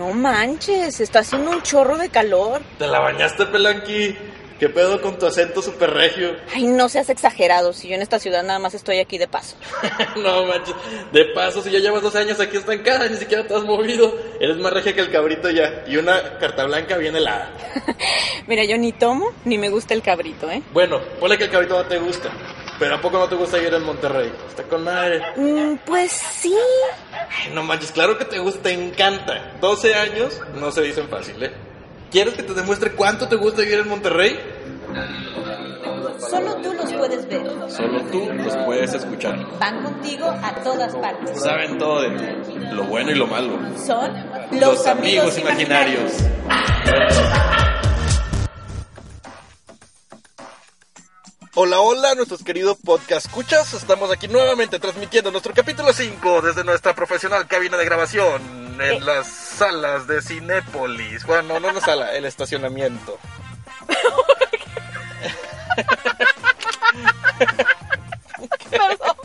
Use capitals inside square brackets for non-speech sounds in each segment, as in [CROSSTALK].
No manches, está haciendo un chorro de calor. ¿Te la bañaste, Pelanqui? ¿Qué pedo con tu acento super regio? Ay, no seas exagerado, si yo en esta ciudad nada más estoy aquí de paso. [LAUGHS] no manches, de paso, si ya llevas dos años aquí estancada, ni siquiera te has movido. Eres más regia que el cabrito ya. Y una carta blanca bien helada. [LAUGHS] Mira, yo ni tomo ni me gusta el cabrito, ¿eh? Bueno, ponle que el cabrito no te gusta. Pero ¿a poco no te gusta ir en Monterrey? Está con madre. Mm, pues sí. Ay, no manches, claro que te gusta, te encanta. 12 años no se dicen fácil, ¿eh? ¿Quieres que te demuestre cuánto te gusta vivir en Monterrey? Solo tú los puedes ver. Solo tú los puedes escuchar. Van contigo a todas partes. Saben todo de ti, lo bueno y lo malo. Son los, amigos, imaginarios. Hola, hola, nuestros queridos podcast escuchas. Estamos aquí nuevamente transmitiendo nuestro capítulo 5 desde nuestra profesional cabina de grabación en Eh. las salas de Cinépolis. Bueno, no, no la sala, el estacionamiento. Perdón.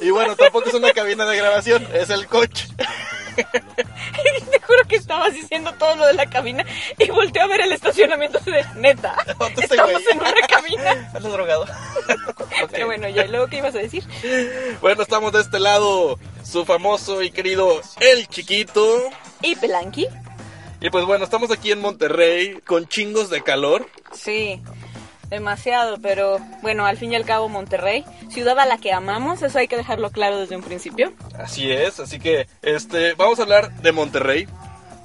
Y bueno, tampoco es una cabina de grabación, es el coche. Juro que estabas diciendo todo lo de la cabina y volteé a ver el estacionamiento de neta. ¿Dónde este Estamos en una cabina. [LAUGHS] Andas drogado. [LAUGHS] Pero bueno, ya, ¿y luego qué ibas a decir? Bueno, estamos de este lado, su famoso y querido El Chiquito. ¿Y Pelanqui? Y pues bueno, estamos aquí en Monterrey con chingos de calor. Sí, demasiado, pero bueno, al fin y al cabo Monterrey, ciudad a la que amamos, eso hay que dejarlo claro desde un principio. Así es, así que este vamos a hablar de Monterrey.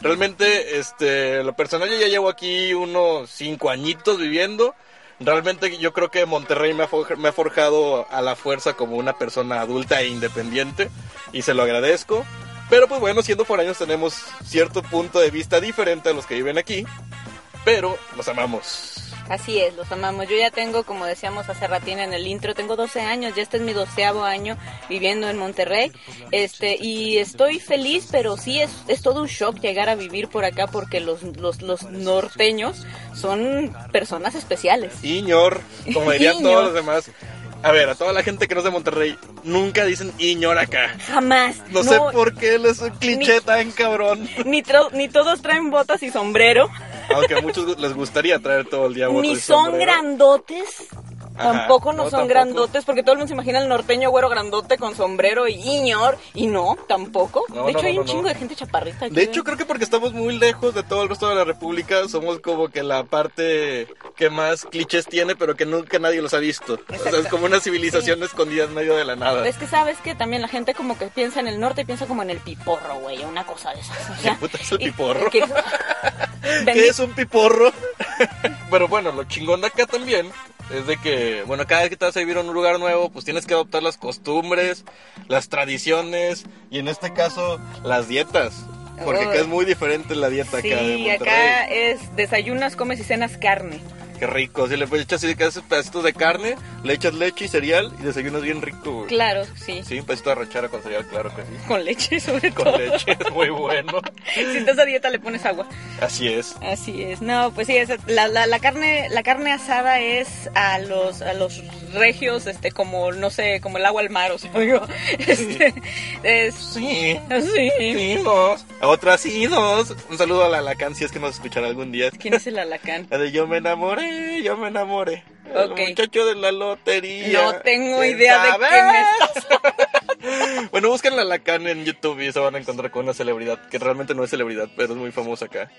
Realmente, este, lo personal yo ya llevo aquí unos cinco añitos viviendo. Realmente yo creo que Monterrey me ha, forjado a la fuerza como una persona adulta e independiente y se lo agradezco. Pero pues bueno, siendo foráneos tenemos cierto punto de vista diferente a los que viven aquí, pero los amamos. Así es, los amamos. Yo ya tengo, como decíamos hace ratín en el intro, tengo 12 años, ya este es mi doceavo año viviendo en Monterrey. Este, y estoy feliz, pero sí es, es todo un shock llegar a vivir por acá porque los, los, los norteños son personas especiales. Iñor, como dirían Iñor. todos los demás. A ver, a toda la gente que no es de Monterrey, nunca dicen Iñor acá. Jamás. No, sé por qué es un cliché Ni- tan cabrón. Ni, ni todos traen botas y sombrero, Aunque a muchos les gustaría traer todo el día ni son grandotes. Ajá, tampoco no, no, son tampoco. grandotes, porque todo el mundo se imagina el norteño güero grandote con sombrero y iñor, y no, tampoco. No, de no, hecho, hay un chingo de gente chaparrita aquí. De hecho, creo que porque estamos muy lejos de todo el resto de la República, somos como que la parte que más clichés tiene, pero que nunca nadie los ha visto. O sea, es como una civilización escondida en medio de la nada. Es que sabes que también la gente como que piensa en el norte y piensa como en el piporro, güey, una cosa de esas. O [LAUGHS] sea, ¿Qué puta es el y- piporro? ¿Qué [LAUGHS] [LAUGHS] es un piporro? Pero bueno, lo chingón de acá también es de que, bueno, cada vez que te vas a vivir a un lugar nuevo, pues tienes que adoptar las costumbres, las tradiciones y en este caso las dietas. Porque acá es muy diferente la dieta acá de Sí, Monterrey. acá es desayunas, comes y cenas carne. Qué rico. Si le echar así de esos pedacitos de carne, le echas leche y cereal y desayunas bien rico, güey. Claro, sí. Sí, un pedacito de arrachera con cereal, claro que sí. Con leche sobre Con todo. leche es muy [LAUGHS] bueno. si estás a dieta le pones agua. Así es. Así es, no, pues sí, es- la, la, la carne la carne asada es a los a los regios, este, como no sé, como el agua al mar, o sea, [LAUGHS] digo, este, es Sí. [LAUGHS] sí. Sí, dos. Otra sí, dos. Un saludo a la Lacan si es que nos escuchará algún día. ¿Quién es el alacán? La de yo me enamoré, yo me enamoré. El muchacho de la lotería. No tengo ¿Quién idea de qué me estás Bueno, busquen la Lacan en YouTube y se van a encontrar con una celebridad que realmente no es celebridad, pero es muy famosa acá.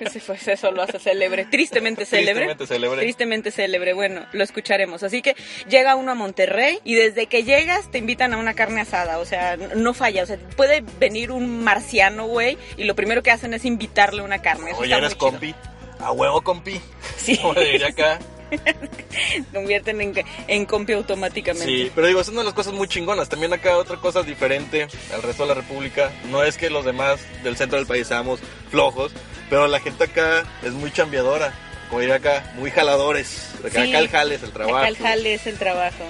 Ese fue, eso lo hace célebre, tristemente célebre. Tristemente célebre. Tristemente célebre, bueno, lo escucharemos. Así que llega uno a Monterrey y desde que llegas te invitan a una carne asada, o sea, no falla, o sea, puede venir un marciano, güey, y lo primero que hacen es invitarle una carne. Eso Oye, está eres muy chido. compi. A huevo, compi. Sí. Como diría acá. [LAUGHS] Convierten en, en compi automáticamente. Sí, pero digo, es una de las cosas muy chingonas. También acá otra cosa diferente al resto de la República. No es que los demás del centro del país seamos flojos, pero la gente acá es muy chambeadora. Como diría acá, muy jaladores. Acá, Sí. acá el jale es el trabajo. Acá el jale es el trabajo.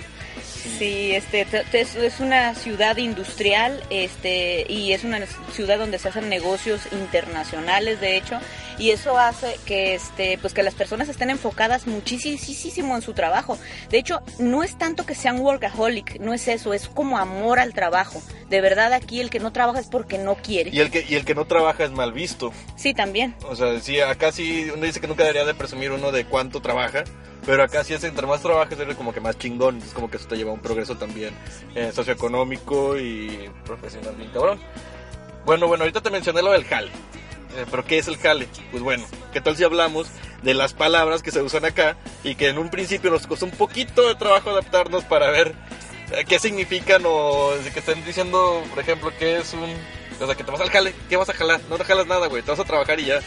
Sí, este es una ciudad industrial, este y es una ciudad donde se hacen negocios internacionales, de hecho, y eso hace que este pues que las personas estén enfocadas muchísimo en su trabajo. De hecho, no es tanto que sean workaholic, no es eso, es como amor al trabajo. De verdad aquí el que no trabaja es porque no quiere. Y el, que, y el que no trabaja es mal visto. Sí, también. O sea, sí, acá sí, uno dice que nunca debería de presumir uno de cuánto trabaja, pero acá sí es entre más trabajas eres como que más chingón, es como que eso te lleva a un progreso también eh, socioeconómico y profesional bien cabrón. Bueno, bueno, ahorita te mencioné lo del jale, pero ¿qué es el jale? Pues bueno, ¿qué tal si hablamos de las palabras que se usan acá y que en un principio nos costó un poquito de trabajo adaptarnos para ver eh, qué significan o que estén diciendo, por ejemplo, que es un... O sea, que te vas al jale, ¿qué vas a jalar? No te jalas nada, güey, te vas a trabajar y ya.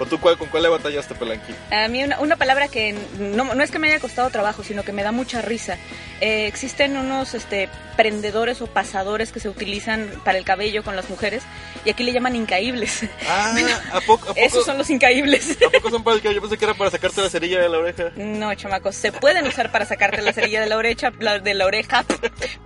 ¿O tú cuál, con cuál le batallaste, Pelanqui? A mí una, una palabra que no, no es que me haya costado trabajo, sino que me da mucha risa. Eh, existen unos este, prendedores o pasadores que se utilizan para el cabello con las mujeres y aquí le llaman incaíbles. Ah, [LAUGHS] ¿a poco, a poco, Esos son los incaíbles. ¿a poco son para el que Yo pensé que era para sacarte la cerilla de la oreja. No, chamacos, se pueden usar para sacarte la cerilla de la oreja, de la oreja,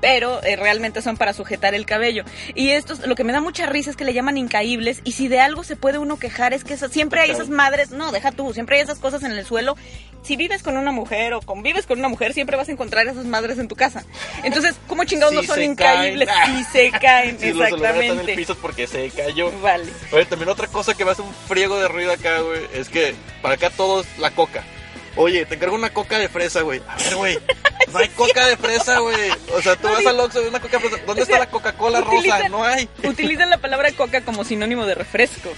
pero eh, realmente son para sujetar el cabello. Y esto, lo que me da mucha risa es que le llaman incaíbles y si de algo se puede uno quejar es que eso- siempre hay esas madres, no, deja tú, siempre hay esas cosas en el suelo. Si vives con una mujer o convives con una mujer, siempre vas a encontrar esas madres en tu casa. Entonces, ¿cómo chingados no Sí son incaíbles? Sí se caen, [LAUGHS] Si los celulares están en el exactamente. piso porque se cayó. Vale. Oye, también otra cosa que me hace un friego de ruido acá, güey, es que para acá todo es la coca. Oye, te encargo una coca de fresa, güey. A ver, güey, [LAUGHS] no hay coca de fresa, güey. O sea, tú No, vas al Oxxo y una coca de fresa. ¿Dónde O sea, está la Coca-Cola rosa? No hay. Utilizan la palabra coca como sinónimo de refresco.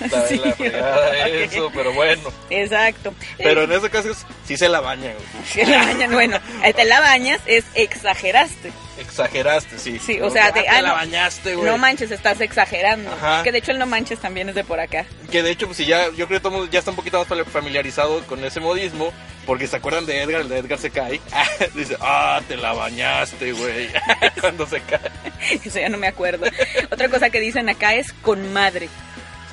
Está la [LAUGHS] Sí. fregada eso, pero bueno. Exacto. Pero en ese caso sí se la baña, güey. [LAUGHS] Que la bañan, bueno, te la bañas, es exageraste. Exageraste, sí. Sí, o sea, ah, te- ah, la no. bañaste, güey. No manches, estás exagerando. Ajá. Que de hecho el no manches también es de por acá. Que de hecho, pues si ya, yo creo que todo ya está un poquito más fami- familiarizado con ese modismo, porque se acuerdan de Edgar, el de Edgar se cae. [LAUGHS] Dice, ah, te la bañaste, güey. [LAUGHS] Cuando se cae. [LAUGHS] Eso ya no me acuerdo. Otra cosa que dicen acá es con madre.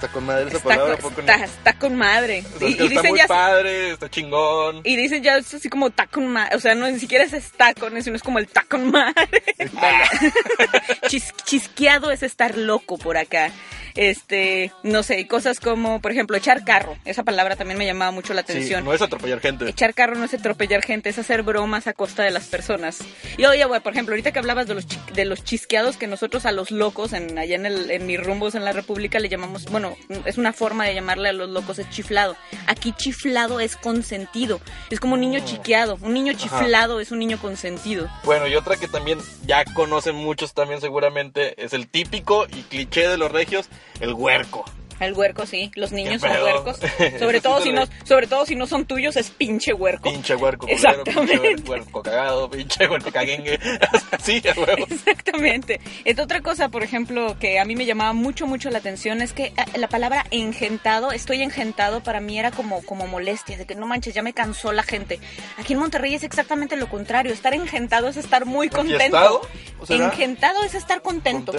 Está con madre esa Está, palabra, con, está, está con madre. O sea, Y, es que y está dicen muy ya padre, está chingón. y dicen ya es así como está con madre, o sea, no ni siquiera es está con, sino es como el está con madre. [LAUGHS] Chis- chisqueado es estar loco por acá. Este, no sé, cosas como, por ejemplo, echar carro. Esa palabra también me llamaba mucho la Sí, atención. no es atropellar gente. Echar carro no es atropellar gente, es hacer bromas a costa de las personas. Y oye, güey, por ejemplo, ahorita que hablabas de los, de los chisqueados que nosotros a los locos, en, allá en, el, en mis rumbos en la República, le llamamos, bueno, es una forma de llamarle a los locos, es chiflado. Aquí chiflado es consentido. Es como un niño chiqueado. Un niño chiflado es un niño consentido. Bueno, y otra que también ya conocen muchos también seguramente es el típico y cliché de los regios, el huerco. El huerco, sí. Los niños ¿Qué son huercos. [LAUGHS] Sobre todo, si no, sobre todo si no son tuyos, es pinche huerco. Pinche huerco, culero, pinche Exactamente. huerco cagado, pinche huerco caguengue. [LAUGHS] sí, a huevo. Exactamente. Es otra cosa, por ejemplo, que a mí me llamaba mucho, mucho la atención es que eh, la palabra engentado, estoy engentado, para mí era como, como molestia, de que no manches, ya me cansó la gente. Aquí en Monterrey es exactamente lo contrario. Estar engentado es estar muy contento. ¿O? Engentado es estar contento.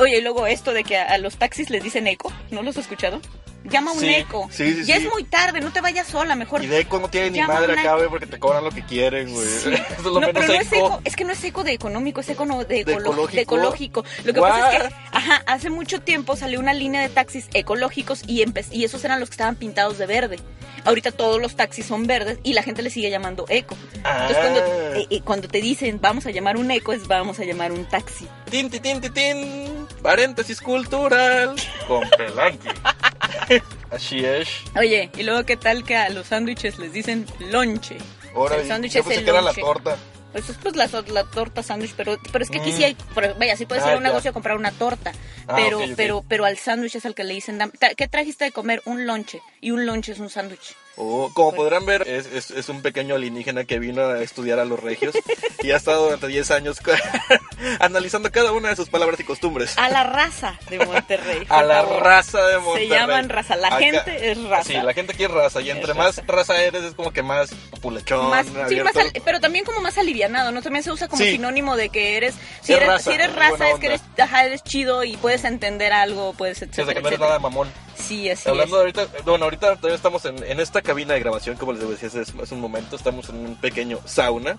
Oye, y luego esto de que a, a los taxis les dicen eco, ¿no los has escuchado? Llama un Sí, eco. sí, sí, ya es muy tarde, no te vayas sola, mejor Y de eco no tiene ni madre una- acá, güey, porque te cobran lo que quieren, güey. [LAUGHS] Eso es lo no, menos pero no es eco. eco, es que no es eco de económico, es eco no- de, ¿De ecolo- ecológico? de ecológico. Lo que pasa es que, ajá, hace mucho tiempo salió una línea de taxis ecológicos y, y esos eran los que estaban pintados de verde. Ahorita todos los taxis son verdes y la gente le sigue llamando eco. Entonces cuando, Ah. eh, eh, cuando te dicen vamos a llamar un eco es vamos a llamar un taxi. Tin, tin, tin, tin, tin. Paréntesis cultural. Con Pelanqui. [LAUGHS] [LAUGHS] Así es. Oye, y luego qué tal que a los sándwiches les dicen lonche. Ahora, el sándwich es el que era la lonche. torta. Pues es pues la, la torta sándwich, pero, pero es que aquí Mm. sí hay, pero, vaya, sí puedes ir Ah, a un ya. negocio a comprar una torta, Ah, pero, ok, ok. pero, pero al sándwich es al que le dicen, "Dam- tra- ¿qué trajiste de comer? Un lonche, y un lonche es un sándwich. Oh, como podrán ver, es, es, es un pequeño alienígena que vino a estudiar a los regios y ha estado durante 10 años [LAUGHS] analizando cada una de sus palabras y costumbres. A la raza de Monterrey. A la favor. raza de Monterrey. Se llaman raza. La Acá- gente es raza. Sí, la gente aquí es raza. Y entre Es más raza. raza eres, es como que más populachón. Más- sí, más al- pero también como más alivianado, ¿no? También se usa como Sí. sinónimo de que eres, si Es eres, raza, si eres es raza es que eres, ajá, eres chido y puedes entender algo, puedes Sí, o etcétera, sea, que no eres etcétera. nada mamón. Sí, así Hablando es. ahorita, bueno, ahorita todavía estamos en, en esta cabina de grabación, como les decía hace, hace un momento, estamos en un pequeño sauna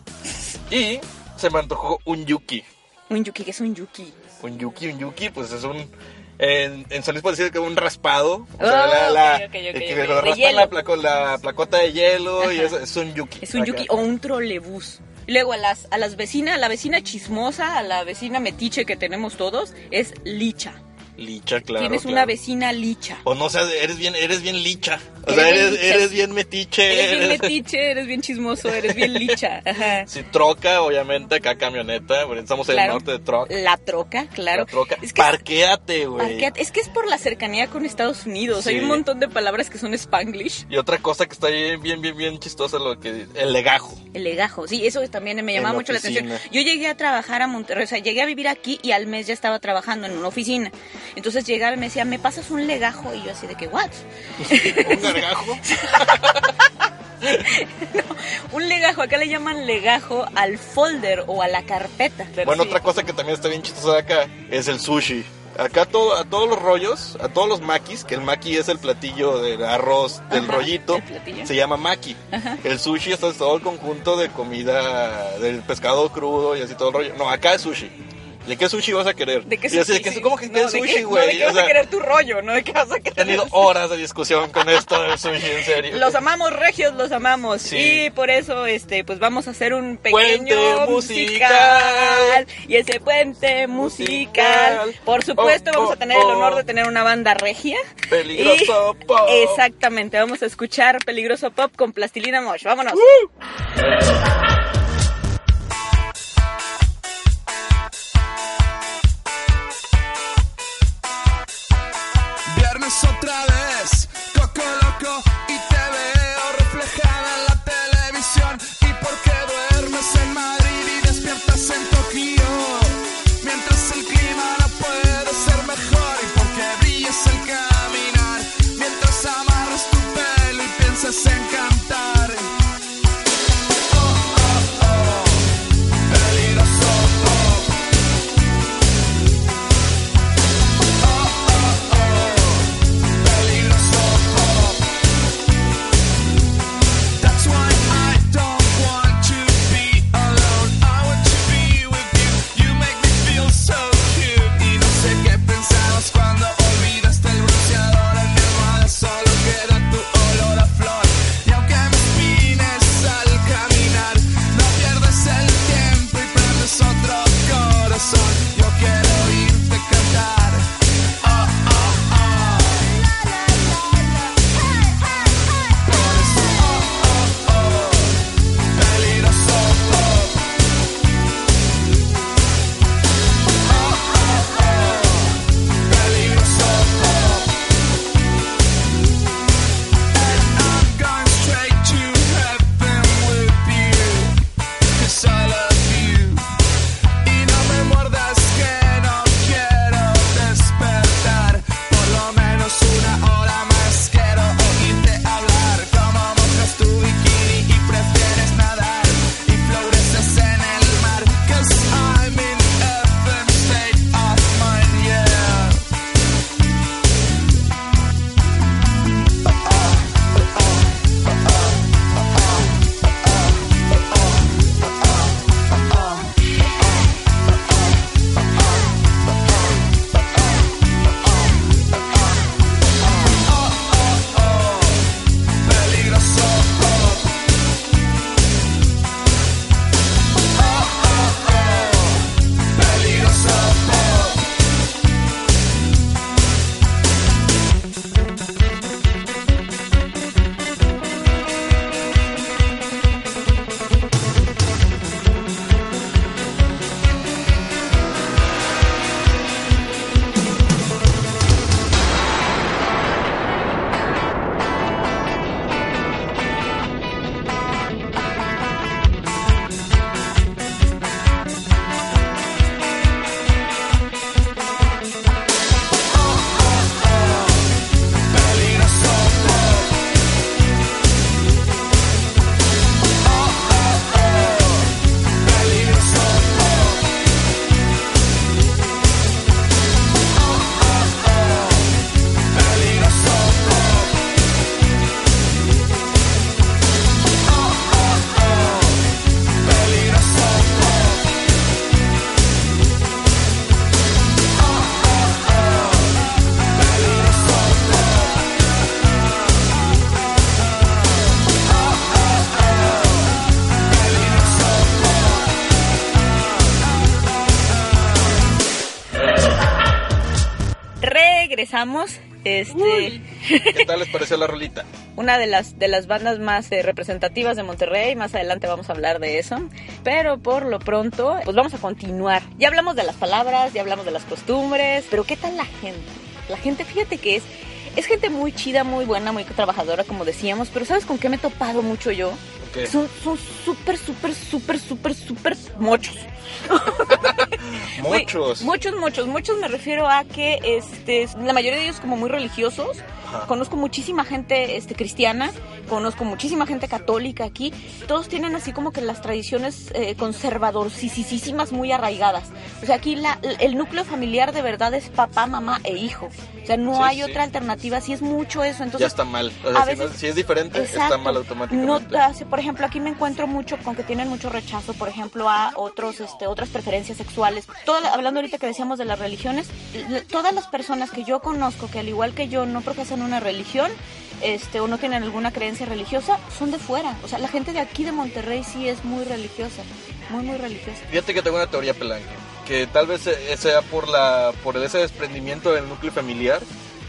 y se me antojó un yuki. Un yuki, que es un yuki. Un yuki, un yuki, pues es un... En, en San Luis puede decir que un raspado. O Oh, la, la- ok, ok, ok, que lo raspan la, placo- la placota de hielo y Ajá. eso, es un yuki. Es un Acá. yuki o un trolebús. Y luego a las, a las vecinas, a la vecina chismosa, a la vecina metiche que tenemos todos, es licha. Licha, claro. Tienes una vecina licha. O no sé, eres bien, eres bien licha. O Eres sea, bien eres, licha. eres bien metiche. Eres bien metiche, eres bien chismoso, eres bien [LAUGHS] licha. Ajá. Sí, troca, obviamente, acá camioneta. Estamos en Claro. el norte de troca. La troca, claro. La troca. Es que Parquéate, güey. Es que es por la cercanía con Estados Unidos. Hay un montón de palabras que son spanglish. Y otra cosa que está bien, bien, bien, bien chistosa, lo que el legajo. El legajo, sí, eso también me llamaba mucho la atención. Yo llegué a trabajar a Monterrey, o sea, llegué a vivir aquí y al mes ya estaba trabajando en una oficina. Entonces llegaba y me decía, ¿me pasas un legajo? Y yo así de que, ¿what? [LAUGHS] Un gargajo. [LAUGHS] Un legajo, acá le llaman legajo al folder o a la carpeta. Bueno, Sí. otra cosa que también está bien chistosa de acá es el sushi. Acá todo, a todos los rollos, a todos los makis, que el maki es el platillo del arroz del Ajá, rollito, se llama maki. Ajá. El sushi es todo el conjunto de comida, del pescado crudo y así todo el rollo. No, acá es sushi. ¿De qué sushi vas a querer? ¿De qué Y así, sushi? ¿de qué- Sí. ¿Cómo que No, qué ¿de sushi, no, güey? ¿de qué O vas sea, a querer tu rollo? ¿No? ¿De qué vas a He querer? tenido horas de discusión con esto del sushi, en serio. Los amamos, regios, los amamos. Sí. Y por eso, este, pues vamos a hacer un Puente pequeño musical. Y ese puente musical. Musical. Por supuesto, Oh, vamos oh, a tener el honor oh. de tener una banda regia. Peligroso Y- Pop. Exactamente, vamos a escuchar Peligroso Pop con Plastilina Mosh. Vámonos. Viernes regresamos. Este, [LAUGHS] ¿Qué tal les pareció la rolita? una de las de las bandas más eh, representativas de Monterrey. Más adelante vamos a hablar de eso. Pero por lo pronto, pues vamos a continuar. Ya hablamos de las palabras, ya hablamos de las costumbres, pero ¿qué tal la gente? La gente, fíjate que es es gente muy chida, muy buena, muy trabajadora, como decíamos. Pero ¿sabes con qué me he topado mucho yo? ¿Qué? Son son súper, súper, súper, súper, súper mochos. [LAUGHS] Muchos. Muchos, muchos, muchos me refiero a que este, la mayoría de ellos como muy religiosos. Ajá. Conozco muchísima gente este, cristiana, conozco muchísima gente católica aquí. Todos tienen así como que las tradiciones eh, conservadorísimas muy arraigadas. O sea, aquí la- el núcleo familiar de verdad es papá, mamá e hijo. O sea, no Sí, hay sí. otra alternativa. Sí es mucho eso. Entonces, ya está mal. O sea, a si, no- veces- si es diferente, está Exacto. mal No, automáticamente. hace- por ejemplo, aquí me encuentro mucho con que tienen mucho rechazo, por ejemplo, a otros, este, otras preferencias sexuales. Hablando ahorita que decíamos de las religiones, todas las personas que yo conozco que al igual que yo no profesan una religión, este, o no tienen alguna creencia religiosa, son de fuera. O sea, la gente de aquí de Monterrey sí es muy religiosa, muy muy religiosa. Fíjate que tengo una teoría pelanque, que tal vez eh, sea por la por ese desprendimiento del núcleo familiar,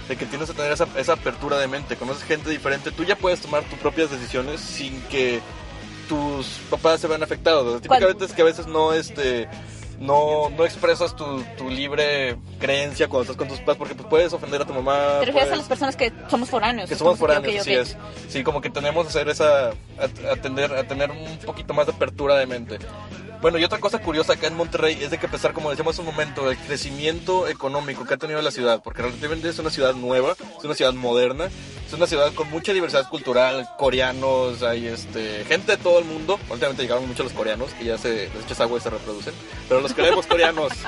de que tienes que tener esa, esa apertura de mente, conoces gente diferente, tú ya puedes tomar tus propias decisiones sin que tus papás se vean afectados. Típicamente es que a veces no este no, no expresas tu, tu libre creencia cuando estás con tus papás porque pues, puedes ofender a tu mamá. ¿Te refieres a puedes- las personas que somos foráneos? que somos foráneos, así es. Sí, como que tenemos que hacer esa, a, a tener, a tener un poquito más de apertura de mente. Bueno, y otra cosa curiosa acá en Monterrey es de que a pesar, como decíamos hace un momento, del crecimiento económico que ha tenido la ciudad, porque relativamente es una ciudad nueva, es una ciudad moderna, es una ciudad con mucha diversidad cultural, coreanos, hay este, gente de todo el mundo, últimamente llegaron mucho los coreanos, que ya se les echas agua y se reproducen, pero los queremos coreanos. [LAUGHS]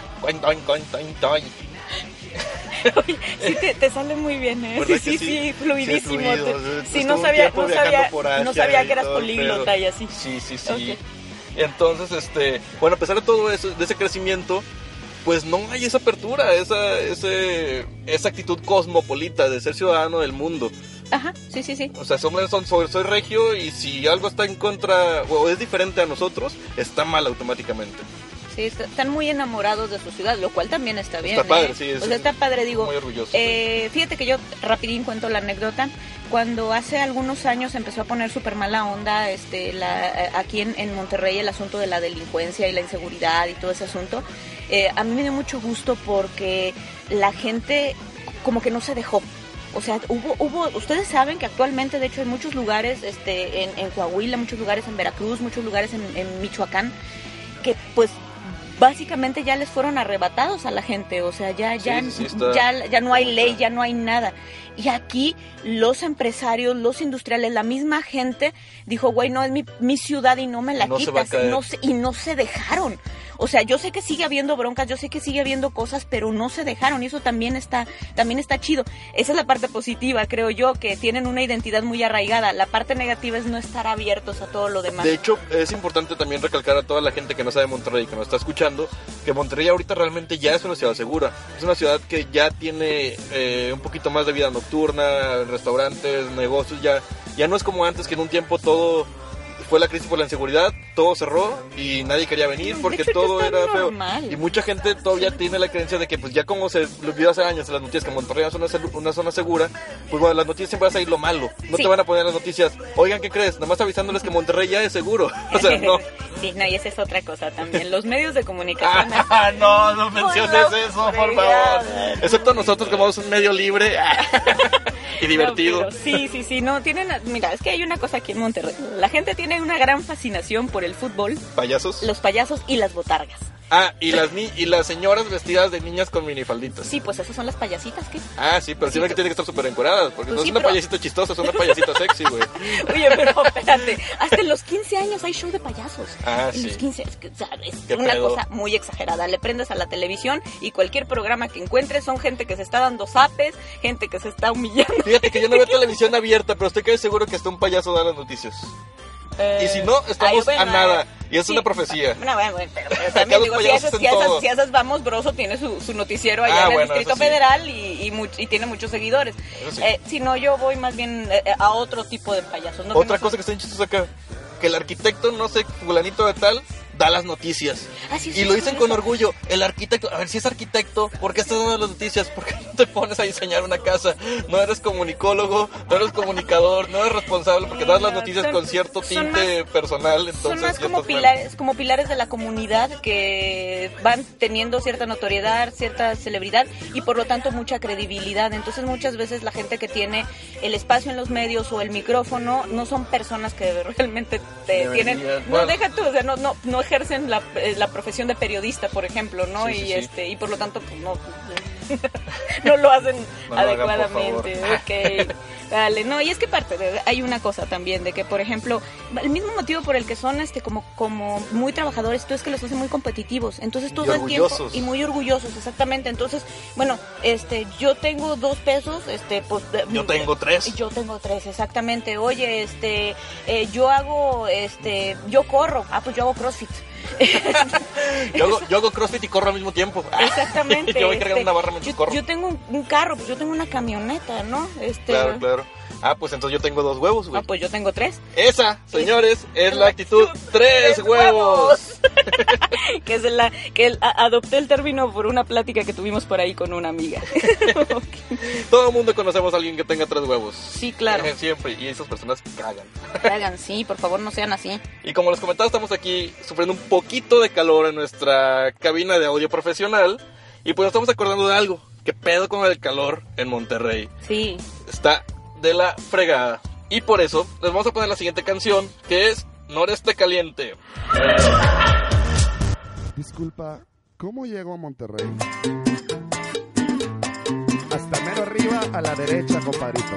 Sí, te, te sale muy bien, ¿eh? ¿Verdad Sí, sí, sí? sí, fluidísimo. Sí, fluido, Te- Sí, no sabía, no sabía, no sabía que eras políglota y así. Sí, sí, sí. Entonces, este, bueno, a pesar de todo eso, de ese crecimiento, pues no hay esa apertura, esa, ese, esa actitud cosmopolita de ser ciudadano del mundo. Ajá, sí, sí, sí. O sea, somos, son, soy, soy regio y si algo está en contra o es diferente a nosotros, está mal automáticamente. Sí, est- están muy enamorados de su ciudad, lo cual también está bien. Está padre, ¿eh? sí, es- O sea, está padre, digo. muy orgulloso. eh, fíjate que yo rapidín cuento la anécdota. Cuando hace algunos años empezó a poner súper mala onda este, la, eh, aquí en, en Monterrey el asunto de la delincuencia y la inseguridad y todo ese asunto, eh, a mí me dio mucho gusto porque la gente como que no se dejó. O sea, hubo, hubo, ustedes saben que actualmente, de hecho, hay muchos lugares, este, en, en Coahuila, muchos lugares en Veracruz, muchos lugares en, en Michoacán, que pues básicamente ya les fueron arrebatados a la gente, o sea, ya, ya, Sí, sí, está- ya, ya no hay ley, ya no hay nada. Y aquí los empresarios, los industriales, la misma gente dijo, güey, no es mi, mi ciudad y no me la No quitas. caer. No se- y no se dejaron. O sea, yo sé que sigue habiendo broncas, yo sé que sigue habiendo cosas, pero no se dejaron y eso también está, también está chido. Esa es la parte positiva, creo yo, que tienen una identidad muy arraigada. La parte negativa es no estar abiertos a todo lo demás. De hecho, es importante también recalcar a toda la gente que no sabe Monterrey, que nos está escuchando, que Monterrey ahorita realmente ya es una ciudad segura. Es una ciudad que ya tiene eh, un poquito más de vida nocturna, restaurantes, negocios, ya, ya no es como antes que en un tiempo todo fue la crisis por la inseguridad, todo cerró y nadie quería venir porque hecho, todo era feo. Y mucha gente todavía tiene la creencia de que pues ya como se vio hace años en las noticias que Monterrey es una, una zona segura, pues bueno, las noticias siempre van a salir lo malo. No Sí. te van a poner las noticias, oigan, ¿qué crees? Nada más avisándoles que Monterrey ya es seguro. [LAUGHS] O sea, no. sí, no, y esa es otra cosa también. Los medios de comunicación. [LAUGHS] Ah, no, no menciones eso, por favor. Excepto nosotros que somos un medio libre [LAUGHS] y divertido. No, sí, sí, sí, no, tienen, mira, es que hay una cosa aquí en Monterrey. La gente tiene una gran fascinación por el fútbol, Payasos. los payasos y las botargas. Ah, y las, ni y las señoras vestidas de niñas con minifalditas. Sí, pues esas son las payasitas, ¿qué? Ah, sí, pero Sí, que pero- tiene que estar súper encueradas, porque Pues no sí, es una pero- payasita chistosa, es una payasita sexy, güey. [LAUGHS] Oye, pero espérate, hasta en los 15 años hay show de payasos. Ah, en sí. los 15, es, que, o sea, es ¿Qué una pedo? cosa muy exagerada. Le prendes a la televisión y cualquier programa que encuentres son gente que se está dando zapes, gente que se está humillando. Fíjate que yo no veo televisión abierta, pero estoy casi seguro que hasta un payaso da las noticias. Y si no, estamos Ay, bueno, a nada. Y es sí. una profecía. [LAUGHS] No, bueno, bueno, pero, pero [LAUGHS] también digo, si esas, hacen si, esas, todo. si esas vamos, Broso tiene su, su noticiero allá Ah, en el Distrito sí. Federal y, y, much- y tiene muchos seguidores. Sí. Eh, si no, yo voy más bien eh, a otro tipo de payasos. ¿no? Otra cosa que está chistosa acá, que el arquitecto, no sé, fulanito de tal, da las noticias. Ah, sí, y sí, lo dicen con orgullo. El arquitecto, a ver si es arquitecto, ¿por qué estás dando las noticias? ¿Por qué no te pones a diseñar una casa? No eres comunicólogo, no eres comunicador, no eres responsable porque das las No, noticias son- con cierto son tinte personal. Entonces, Son más como mal. pilares, como pilares de la comunidad que van teniendo cierta notoriedad, cierta celebridad y por lo tanto mucha credibilidad. Entonces muchas veces la gente que tiene el espacio en los medios o el micrófono no son personas que [LAUGHS] realmente te tienen, no deja tú, o sea, no, no, no ejercen la, eh, la profesión de periodista, por ejemplo, ¿no? Sí, y sí. este y por lo tanto pues no [LAUGHS] no lo hacen No lo hagan, por adecuadamente. ok. Vale, no, y es que parte de, hay una cosa también de que, por ejemplo, el mismo motivo por el que son este como como muy trabajadores, tú es que los hace muy competitivos. Entonces todo el tiempo y muy orgullosos, exactamente. Entonces, bueno, este yo tengo dos pesos, este pues Yo tengo tres. Yo tengo tres, exactamente. Oye, este eh, yo hago este yo corro. Ah, pues yo hago CrossFit. [LAUGHS] Yo hago, yo hago CrossFit y corro al mismo tiempo. [LAUGHS] Exactamente. yo voy cargando este, una barra mientras yo, corro. yo tengo un, un carro, pues yo tengo una camioneta, ¿no? Este, Claro, claro. Ah, pues entonces yo tengo dos huevos, güey. Ah, pues yo tengo tres. Esa, señores, es la actitud tres ¡Tres huevos. [LAUGHS] que es la que el- a- adopté el término por una plática que tuvimos por ahí con una amiga. [LAUGHS] Todo el mundo conocemos a alguien que tenga tres huevos. Sí, claro. [LAUGHS] Siempre, y esas personas cagan. Hagan, sí, por favor, no sean así. Y como les comentaba, estamos aquí sufriendo un poquito de calor en nuestra cabina de audio profesional. Y pues nos estamos acordando de algo. ¿Qué pedo con el calor en Monterrey? Sí. Está de la fregada. Y por eso les vamos a poner la siguiente canción, que es Noreste Caliente. Disculpa, ¿cómo llego a Monterrey? Hasta mero arriba a la derecha, compadrito.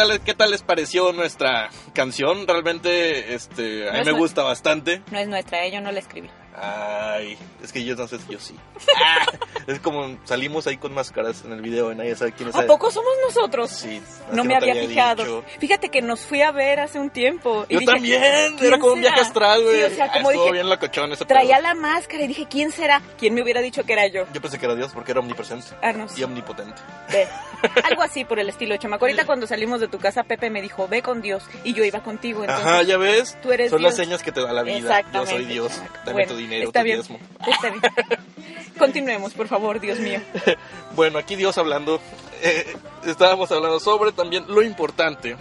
Tal, ¿qué tal les pareció nuestra canción? Realmente, este, a No mí me gusta bastante. No es nuestra, eh, yo no la escribí. Ay, es que yo no sé si yo sí. [LAUGHS] Ah, es como salimos ahí con máscaras en el video y nadie sabe quién es. ¿A poco somos nosotros? Sí. No me había fijado. dicho. Fíjate que nos fui a ver hace un tiempo. y Yo dije, también, era ¿quién como un viaje astral, güey. Sí, o sea, Ah, como estuvo dije, bien locochón ese traía pedo. la máscara y dije, ¿quién será? ¿Quién me hubiera dicho que era yo? Yo pensé que era Dios porque era omnipresente Ah, no y omnipotente. Ve. [LAUGHS] Algo así por el estilo, chamaco. Ahorita cuando salimos de tu casa, Pepe me dijo, ve con Dios. Y yo iba contigo. Entonces, Ajá, ya ves. tú eres Son las señas que te da la vida. Yo Exactamente. soy Dios. Dame Bueno, tu dinero, está tu bien. diezmo. Está bien. [LAUGHS] Continuemos, por favor, Dios mío. [LAUGHS] Bueno, aquí Dios hablando. eh, estábamos hablando sobre también lo importante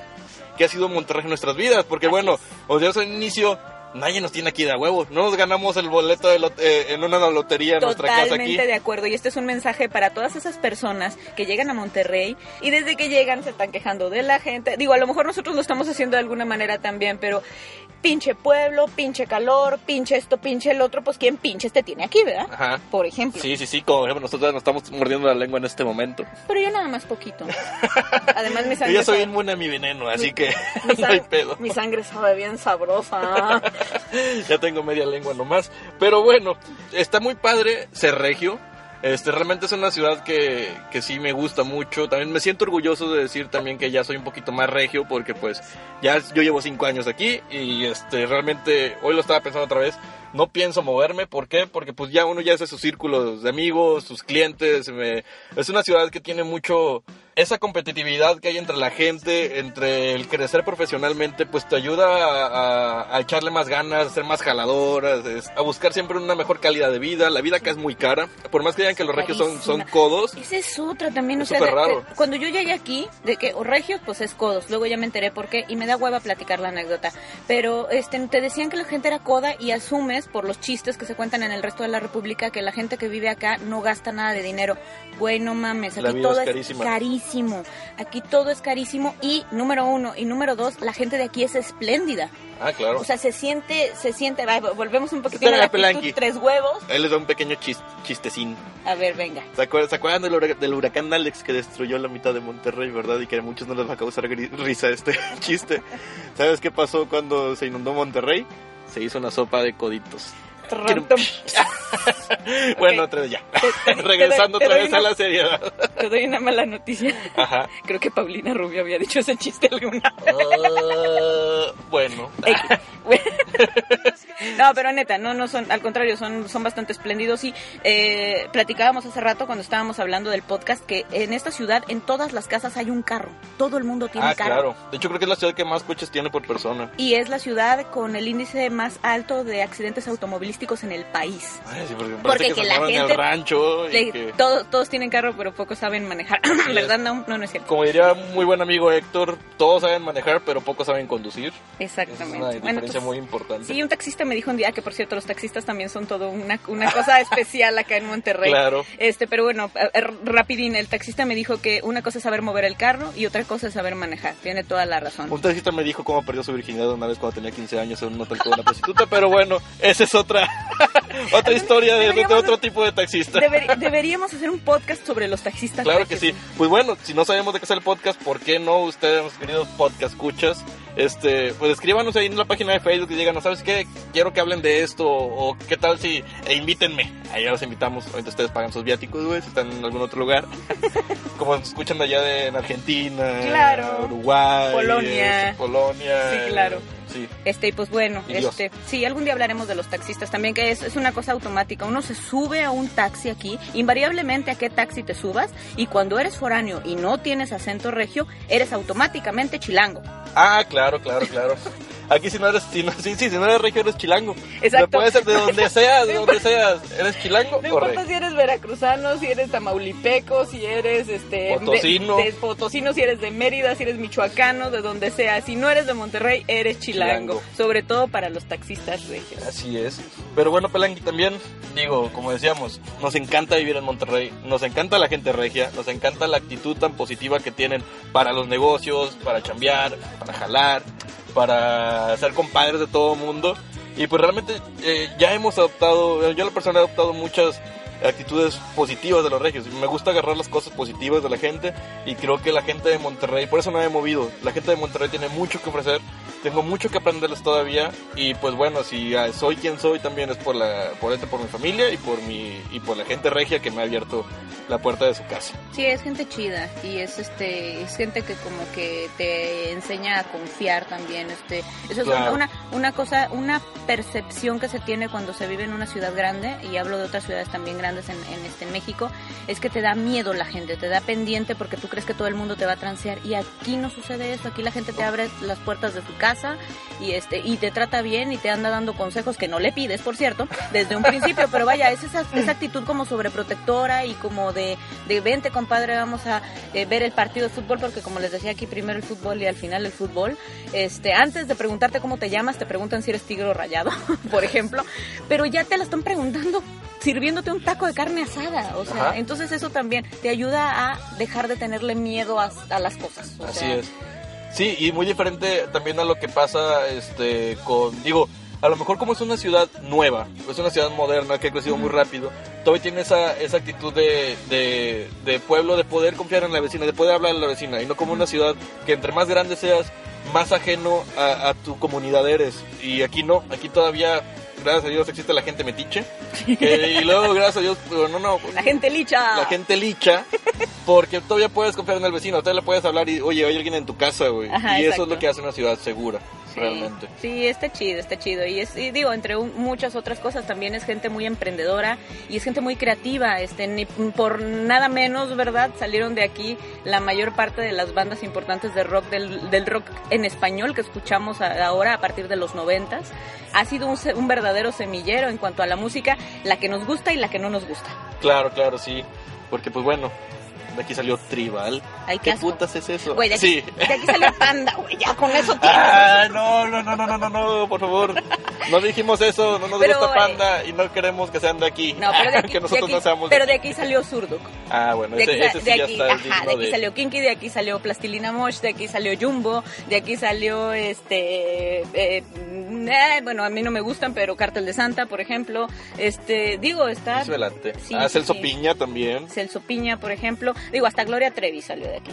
que ha sido Monterrey en nuestras vidas. Porque bueno, o sea, al inicio, nadie nos tiene aquí de a huevo. No nos ganamos el boleto de eh, en una lotería en nuestra casa aquí. Totalmente de acuerdo. Y este es un mensaje para todas esas personas que llegan a Monterrey y desde que llegan se están quejando de la gente. Digo, a lo mejor nosotros lo estamos haciendo de alguna manera también, pero pinche pueblo, pinche calor, pinche esto, pinche el otro, pues quién pinches te tiene aquí, ¿verdad? Ajá. Por ejemplo. Sí, sí, sí, como ejemplo, nosotros nos estamos mordiendo la lengua en este momento. Pero yo nada más poquito. [LAUGHS] Además mi Yo sangre ya soy inmune a mi veneno, así Mi- que mi, [LAUGHS] no hay pedo. mi sangre sabe bien sabrosa. [LAUGHS] [LAUGHS] ya tengo media lengua nomás. Pero bueno, está muy padre ser regio. Este, realmente es una ciudad que, que sí me gusta mucho. También me siento orgulloso de decir también que ya soy un poquito más regio porque pues ya yo llevo cinco años aquí y este, realmente hoy lo estaba pensando otra vez. No pienso moverme, ¿por qué? Porque pues ya uno ya hace sus círculos de amigos, sus clientes. Es una ciudad que tiene mucho esa competitividad que hay entre la gente, entre el crecer profesionalmente, pues te ayuda a, a- a echarle más ganas, a ser más jaladoras, es- a buscar siempre una mejor calidad de vida. La vida acá es muy cara, por más que digan que los regios son, son codos. Esa es otra también, o sea, de- raro. de- cuando yo llegué aquí, de que o regios, pues es codos, luego ya me enteré por qué, y me da hueva platicar la anécdota, pero este, te decían que la gente era coda y asumes por los chistes que se cuentan en el resto de la república que la gente que vive acá no gasta nada de dinero. Güey, no mames, La aquí vida todo es es, carísima. Carísimo, aquí todo es carísimo y número uno, y número dos, la gente de aquí es espléndida, Ah, claro. o sea, se siente, se siente, va, volvemos un poquitín a la actitud tres huevos, Ahí les da un pequeño chis- chistecín. a ver, venga. ¿Se acuerdan, ¿se acuerdan del, hurac- del huracán Alex que destruyó la mitad de Monterrey, verdad? Y que a muchos no les va a causar risa este [LAUGHS] chiste. ¿Sabes qué pasó cuando se inundó Monterrey? Se hizo una sopa de coditos. [LAUGHS] Bueno, otra vez ya. Te- te- [LAUGHS] Regresando te doy- otra vez a la seriedad. Te doy una mala noticia. Ajá. Creo que Paulina Rubio había dicho ese chiste alguna vez. Ah, bueno. [LAUGHS] [LAUGHS] No, pero neta, no, no son, al contrario, son, son bastante espléndidos y eh, platicábamos hace rato cuando estábamos hablando del podcast que en esta ciudad, en todas las casas hay un carro. Todo el mundo tiene Ah, carro. claro. De hecho, creo que es la ciudad que más coches tiene por persona. Y es la ciudad con el índice más alto de accidentes automovilísticos en el país. Ay, sí, porque, que la formaron en gente el rancho y Le- que... todos, todos tienen carro, pero pocos saben manejar. [LAUGHS] ¿Verdad? No, no, no es cierto. Como diría muy buen amigo Héctor, todos saben manejar, pero pocos saben conducir. Esa es Exactamente. una Bueno, diferencia pues, muy importante. Sí, un taxista me dijo un día que, por cierto, los taxistas también son todo una, una cosa [LAUGHS] especial acá en Monterrey. Claro. Este, pero bueno, rapidín, el taxista me dijo que una cosa es saber mover el carro y otra cosa es saber manejar. Tiene toda la razón. Un taxista me dijo cómo perdió su virginidad una vez cuando tenía 15 años en un hotel con una prostituta, pero bueno, esa es otra [LAUGHS] otra historia de, otro tipo de taxista. Deber- deberíamos hacer un podcast sobre los taxistas. Claro que sí. Pues bueno, si no sabemos de qué es el podcast, ¿por qué no ustedes, queridos podcast escuchas? Este, pues escríbanos ahí en la página de Facebook y digan, ¿sabes qué? Quiero que hablen de esto o qué tal si e invítenme. Ahí ya los invitamos. Ahorita ustedes pagan sus viáticos, güey, si están en algún otro lugar. [LAUGHS] Como escuchan allá de en Argentina, Claro. Uruguay, Polonia. este, Polonia. Sí, claro. Sí. Este, y pues bueno, Y este, sí, algún día hablaremos de los taxistas también, que es, es una cosa automática. Uno se sube a un taxi aquí, invariablemente a qué taxi te subas, y cuando eres foráneo y no tienes acento regio, eres automáticamente chilango. Ah, claro, claro, claro. [LAUGHS] Aquí si no eres, si no, sí, sí, si no eres regio eres chilango. Exacto. Puede ser de donde [LAUGHS] seas, de donde seas. ¿Eres chilango No importa si eres veracruzano, si eres tamaulipeco, si eres este Potosino. De, de potosino, si eres de Mérida, si eres michoacano, de donde sea. Si no eres de Monterrey, eres chilango. Chilango. Sobre todo para los taxistas regios. Así es. Pero bueno, Pelangui, también, digo, como decíamos, nos encanta vivir en Monterrey, nos encanta la gente regia, nos encanta la actitud tan positiva que tienen para los negocios, para chambear, para jalar, para ser compadres de todo mundo. Y pues realmente eh, ya hemos adoptado, yo la persona he adoptado muchas actitudes positivas de los regios. Me gusta agarrar las cosas positivas de la gente y creo que la gente de Monterrey, por eso no me he movido, la gente de Monterrey tiene mucho que ofrecer, tengo mucho que aprenderles todavía y pues bueno, si ah, soy quien soy también es por la por este por mi familia y por mi y por la gente regia que me ha abierto la puerta de su casa. Sí, es gente chida y es este es gente que como que te enseña a confiar también, este eso es Claro. una una cosa, una percepción que se tiene cuando se vive en una ciudad grande y hablo de otras ciudades también grandes en, en este en México, es que te da miedo la gente, te da pendiente porque tú crees que todo el mundo te va a transear y aquí no sucede eso, aquí la gente te abre las puertas de su casa y este y te trata bien y te anda dando consejos que no le pides, por cierto, desde un principio, pero vaya, es esa, esa actitud como sobreprotectora y como de, de vente compadre, vamos a eh, ver el partido de fútbol porque como les decía aquí primero el fútbol y al final el fútbol, este antes de preguntarte cómo te llamas, te preguntan si eres tigre o rayado, [LAUGHS] por ejemplo, pero ya te la están preguntando sirviéndote un taco de carne asada, o sea, Ajá. entonces eso también te ayuda a dejar de tenerle miedo a, a las cosas. o Así sea, es. Sí, y muy diferente también a lo que pasa este con digo, a lo mejor como es una ciudad nueva, es una ciudad moderna que ha crecido muy rápido, todavía tiene esa, esa actitud de, de, de pueblo, de poder confiar en la vecina, de poder hablar a la vecina, y no como una ciudad que entre más grande seas, más ajeno a, a tu comunidad eres. Y aquí no, aquí todavía, gracias a Dios, existe la gente metiche. que- y luego, gracias a Dios, no, no. La gente licha. La gente licha, porque todavía puedes confiar en el vecino, todavía le puedes hablar y, oye, hay alguien en tu casa, güey. Y eso exacto. es lo que hace una ciudad segura, Sí, realmente. Sí, está chido, está chido. Y, es, y digo, entre un- muchas otras cosas, también es gente muy emprendedora y es gente muy creativa. Este, ni por nada menos, ¿verdad? Salieron de aquí la mayor parte de las bandas importantes de rock, del, del rock en español que escuchamos a- ahora a partir de los noventas. Ha sido un, un verdadero semillero en cuanto a la música, la que nos gusta y la que no nos gusta. Claro, claro, sí. Porque, pues bueno, de aquí salió Tribal. Ay, ¿Qué putas es eso? Güey, de aquí, sí. de aquí salió Panda, güey, ya con eso [LAUGHS] tienes. Ah, no, no, no, no, no, no, no, por favor. No dijimos eso, no nos Pero, gusta eh, Panda y no queremos que sean de aquí. No, pero de [LAUGHS] aquí, que de nosotros aquí- no seamos pero de aquí salió Zurduk. Ah, bueno, De ese, aquí, ese sí de ya aquí, está ajá, de aquí de- salió Kinky, de aquí salió Plastilina Mosh, de aquí salió Jumbo, de aquí salió este, eh, eh, bueno, a mí no me gustan, pero Cartel de Santa, por ejemplo, este, digo, está adelante. Sí, ah, Celso sí. Piña también. Celso Piña, por ejemplo, digo, hasta Gloria Trevi salió de aquí.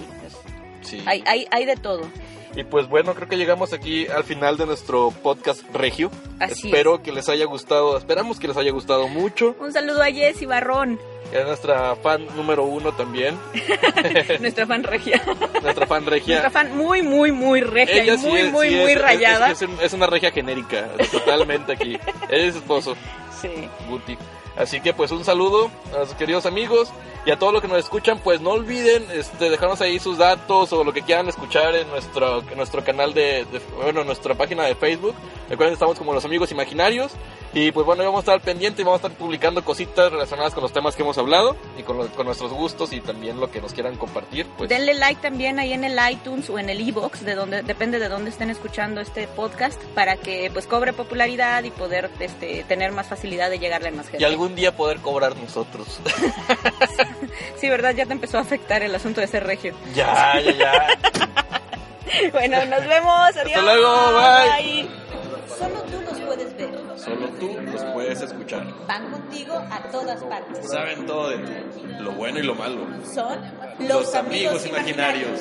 Sí. hay, hay, hay de todo. Y pues bueno, creo que llegamos aquí al final de nuestro podcast Regio. Así Espero que les haya gustado, esperamos que les haya gustado mucho. Un saludo a Jessy Barrón, Es nuestra fan número uno también. [LAUGHS] nuestra fan regia. Nuestra fan regia. Nuestra fan muy, muy, muy regia y Ella sí muy, es- muy, sí muy es- rayada. Es, una regia genérica, totalmente aquí. Él es esposo, Sí. Guti. Así que pues un saludo a los queridos amigos y a todos los que nos escuchan, pues no olviden este, dejarnos ahí sus datos o lo que quieran escuchar en nuestro, en nuestro canal de, de- bueno, en nuestra página de Facebook. Recuerden, estamos como los amigos imaginarios y pues bueno, vamos a estar al pendiente y vamos a estar publicando cositas relacionadas con los temas que hemos hablado y con, con nuestros gustos y también lo que nos quieran compartir. Pues Denle like también ahí en el iTunes o en el iBox, de donde depende de dónde estén escuchando este podcast, para que pues cobre popularidad y poder este, tener más facilidad de llegarle a más y gente. Algún día poder cobrar nosotros. [LAUGHS] Sí, verdad, ya te empezó a afectar el asunto de ser regio. ya, ya, ya. [LAUGHS] Bueno, nos vemos, adiós. luego, bye. Solo tú los puedes ver. Solo tú los puedes escuchar. Van contigo a todas partes. Saben todo de ti, lo bueno y lo malo. Son los, amigos, imaginarios.